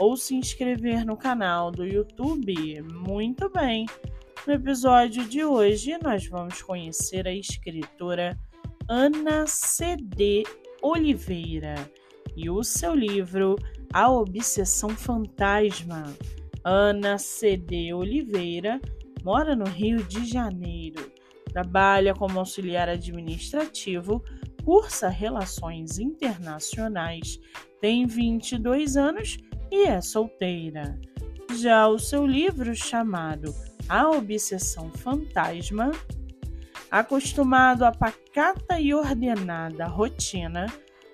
ou se inscrever no canal do YouTube. Muito bem! No episódio de hoje, nós vamos conhecer a escritora Ana C.D. Oliveira e o seu livro A Obsessão Fantasma. Ana C.D. Oliveira mora no Rio de Janeiro, trabalha como auxiliar administrativo, cursa Relações Internacionais, tem 22 anos e é solteira. Já o seu livro chamado A Obsessão Fantasma, acostumado à pacata e ordenada rotina,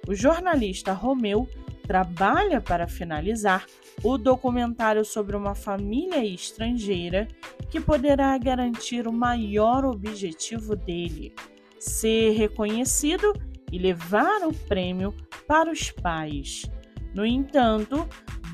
o jornalista Romeu trabalha para finalizar o documentário sobre uma família estrangeira que poderá garantir o maior objetivo dele: ser reconhecido e levar o prêmio para os pais. No entanto,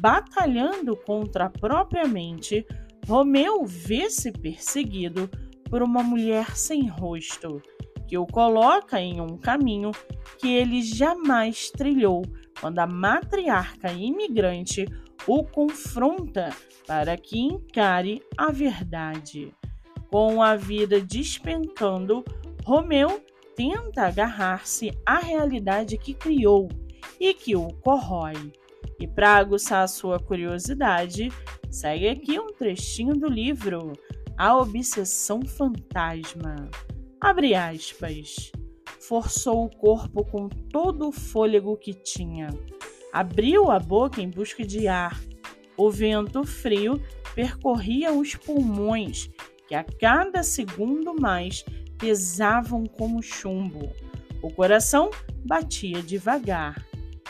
batalhando contra a própria mente, Romeu vê-se perseguido por uma mulher sem rosto, que o coloca em um caminho que ele jamais trilhou quando a matriarca imigrante o confronta para que encare a verdade. Com a vida despencando, Romeu tenta agarrar-se à realidade que criou e que o corrói. E para aguçar a sua curiosidade, segue aqui um trechinho do livro A Obsessão Fantasma. Abre aspas. Forçou o corpo com todo o fôlego que tinha. Abriu a boca em busca de ar. O vento frio percorria os pulmões, que a cada segundo mais pesavam como chumbo. O coração batia devagar.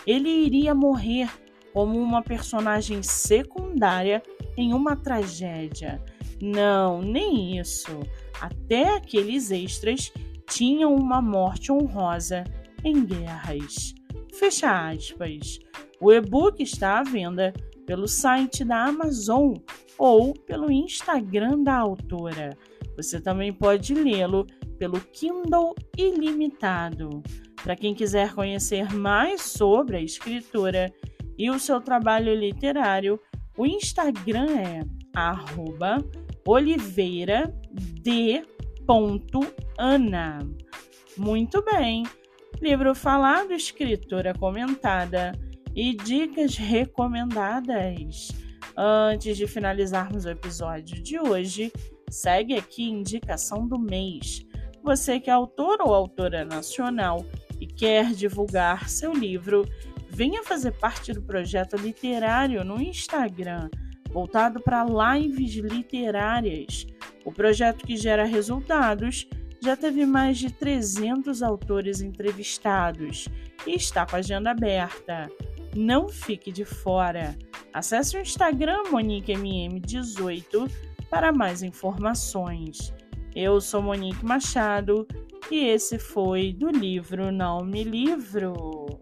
Ele iria morrer como uma personagem secundária em uma tragédia. Não, nem isso. Até aqueles extras tinham uma morte honrosa em guerras. Fecha aspas. O e-book está à venda pelo site da Amazon ou pelo Instagram da autora. Você também pode lê-lo pelo Kindle Ilimitado. Para quem quiser conhecer mais sobre a escritora e o seu trabalho literário, o Instagram é oliveirad.ana. Muito bem, livro falado, escritora comentada e dicas recomendadas. Antes de finalizarmos o episódio de hoje, segue aqui indicação do mês. Você que é autor ou autora nacional e quer divulgar seu livro, venha fazer parte do projeto literário no Instagram, voltado para lives literárias. O projeto que gera resultados já teve mais de 300 autores entrevistados e está com a agenda aberta. Não fique de fora. Acesse o Instagram MoniqueMM18 para mais informações. Eu sou Monique Machado e esse foi do livro Não Me Livro.